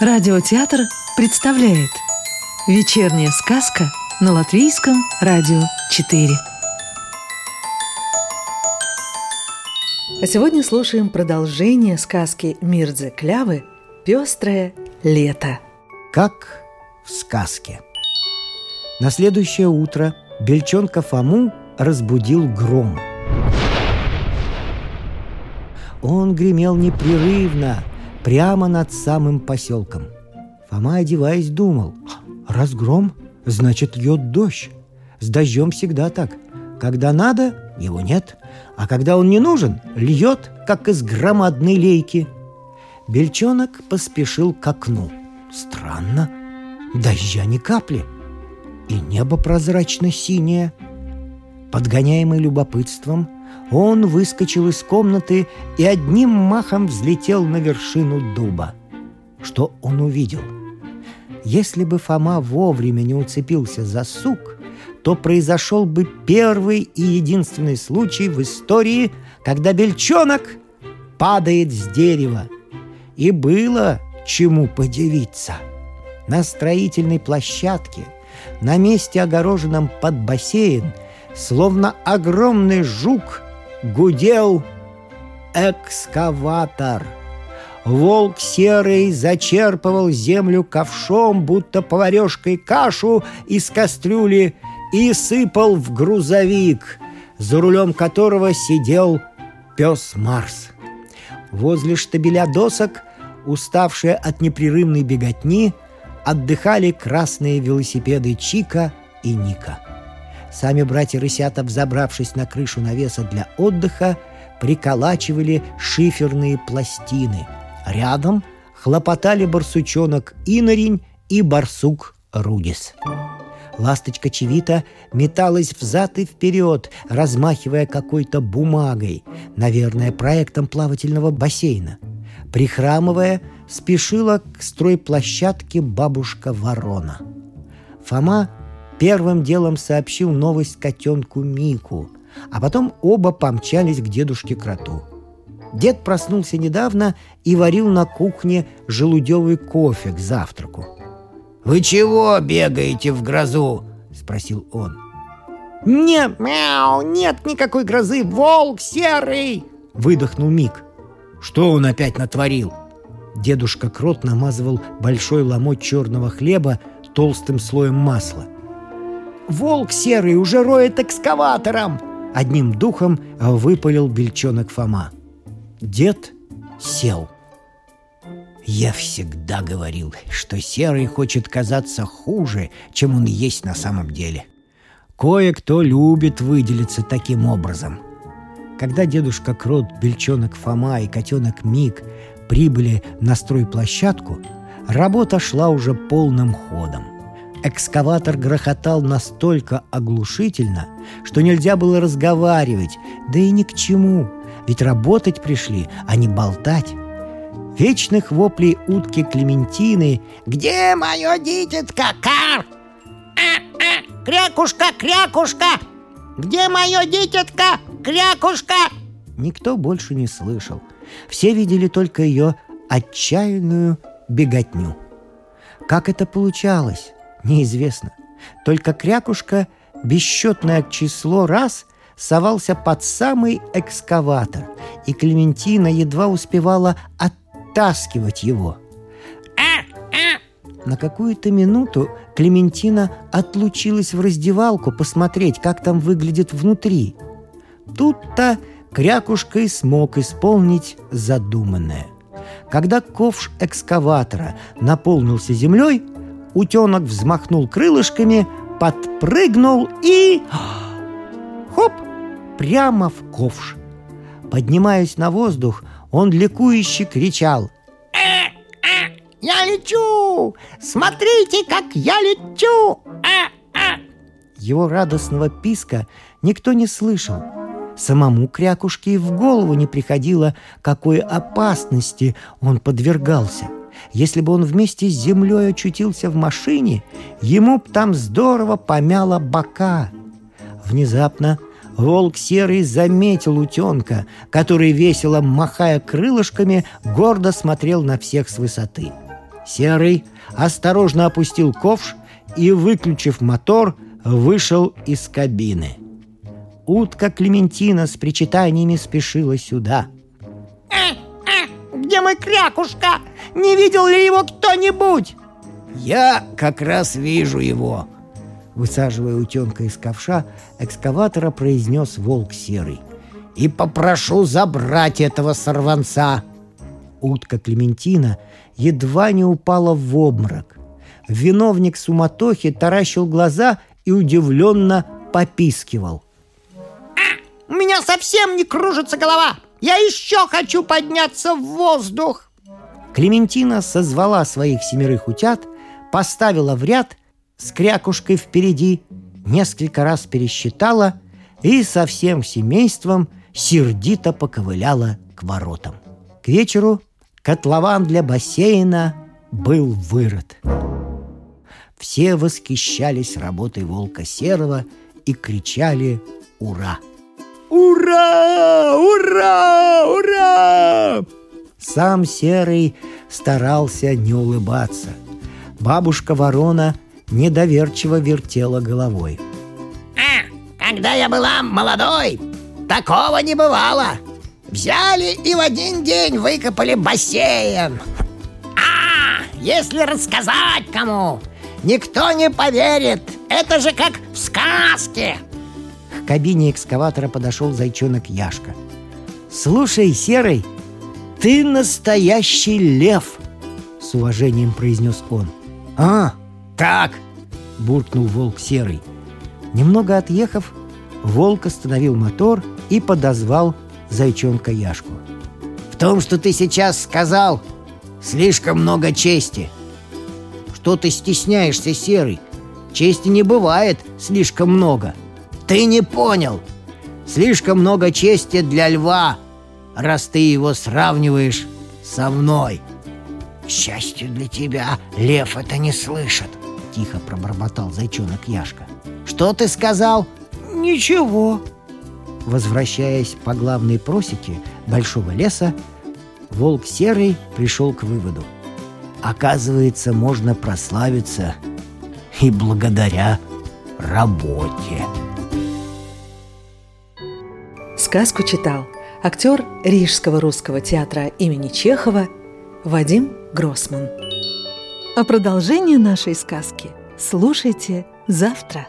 Радиотеатр представляет Вечерняя сказка на Латвийском радио 4 А сегодня слушаем продолжение сказки Мирдзе Клявы «Пестрое лето» Как в сказке. На следующее утро Бельчонка Фому разбудил гром. Он гремел непрерывно – прямо над самым поселком. Фома, одеваясь, думал, раз гром, значит, льет дождь. С дождем всегда так. Когда надо, его нет, а когда он не нужен, льет, как из громадной лейки. Бельчонок поспешил к окну. Странно, дождя ни капли, и небо прозрачно-синее. Подгоняемый любопытством, он выскочил из комнаты и одним махом взлетел на вершину дуба. Что он увидел? Если бы Фома вовремя не уцепился за сук, то произошел бы первый и единственный случай в истории, когда бельчонок падает с дерева. И было чему подивиться. На строительной площадке, на месте, огороженном под бассейн, словно огромный жук – гудел экскаватор. Волк серый зачерпывал землю ковшом, будто поварешкой кашу из кастрюли, и сыпал в грузовик, за рулем которого сидел пес Марс. Возле штабеля досок, уставшие от непрерывной беготни, отдыхали красные велосипеды Чика и Ника. Сами братья Рысята, взобравшись на крышу навеса для отдыха, приколачивали шиферные пластины. Рядом хлопотали барсучонок Инорень и барсук Рудис. Ласточка Чевита металась взад и вперед, размахивая какой-то бумагой, наверное, проектом плавательного бассейна. Прихрамывая, спешила к стройплощадке бабушка Ворона. Фома первым делом сообщил новость котенку Мику, а потом оба помчались к дедушке Кроту. Дед проснулся недавно и варил на кухне желудевый кофе к завтраку. «Вы чего бегаете в грозу?» — спросил он. «Нет, мяу, нет никакой грозы, волк серый!» — выдохнул Мик. «Что он опять натворил?» Дедушка Крот намазывал большой ломоть черного хлеба толстым слоем масла — волк серый уже роет экскаватором!» Одним духом выпалил бельчонок Фома. Дед сел. Я всегда говорил, что серый хочет казаться хуже, чем он есть на самом деле. Кое-кто любит выделиться таким образом. Когда дедушка Крот, бельчонок Фома и котенок Мик прибыли на стройплощадку, работа шла уже полным ходом – Экскаватор грохотал настолько оглушительно, что нельзя было разговаривать, да и ни к чему, ведь работать пришли, а не болтать. Вечных воплей утки Клементины «Где мое дитятко, кар?» «Крякушка, крякушка! Где мое дитятко, крякушка?» Никто больше не слышал. Все видели только ее отчаянную беготню. Как это получалось? Неизвестно. Только крякушка бесчетное число раз совался под самый экскаватор, и Клементина едва успевала оттаскивать его. На какую-то минуту Клементина отлучилась в раздевалку посмотреть, как там выглядит внутри. Тут-то Крякушка и смог исполнить задуманное. Когда ковш экскаватора наполнился землей, утенок взмахнул крылышками, подпрыгнул и... Хоп! Прямо в ковш. Поднимаясь на воздух, он ликующе кричал. «Э, э, «Я лечу! Смотрите, как я лечу!» э, э. Его радостного писка никто не слышал. Самому Крякушке и в голову не приходило, какой опасности он подвергался. Если бы он вместе с землей очутился в машине, ему б там здорово помяло бока. Внезапно волк серый заметил утенка, который, весело махая крылышками, гордо смотрел на всех с высоты. Серый осторожно опустил ковш и, выключив мотор, вышел из кабины. Утка Клементина с причитаниями спешила сюда. «Э, э, где мой крякушка? Не видел ли его кто-нибудь?» «Я как раз вижу его!» Высаживая утенка из ковша, экскаватора произнес волк серый. «И попрошу забрать этого сорванца!» Утка Клементина едва не упала в обморок. Виновник суматохи таращил глаза и удивленно попискивал. «А, у меня совсем не кружится голова! Я еще хочу подняться в воздух!» Клементина созвала своих семерых утят, поставила в ряд с крякушкой впереди, несколько раз пересчитала и со всем семейством сердито поковыляла к воротам. К вечеру котлован для бассейна был вырыт. Все восхищались работой волка серого и кричали «Ура!». «Ура! Ура! Ура!» Сам Серый старался не улыбаться. Бабушка Ворона недоверчиво вертела головой. «А, когда я была молодой, такого не бывало. Взяли и в один день выкопали бассейн. А, если рассказать кому, никто не поверит. Это же как в сказке. К кабине экскаватора подошел зайчонок Яшка. «Слушай, Серый, ты настоящий лев!» С уважением произнес он. «А, так!» – буркнул волк Серый. Немного отъехав, волк остановил мотор и подозвал зайчонка Яшку. «В том, что ты сейчас сказал, слишком много чести. Что ты стесняешься, Серый? Чести не бывает слишком много. Ты не понял. Слишком много чести для льва, раз ты его сравниваешь со мной». «К счастью для тебя, лев это не слышит», — тихо пробормотал зайчонок Яшка. «Что ты сказал?» «Ничего», Возвращаясь по главной просеке большого леса, волк серый пришел к выводу. Оказывается, можно прославиться и благодаря работе. Сказку читал актер Рижского русского театра имени Чехова Вадим Гроссман. А продолжение нашей сказки слушайте завтра.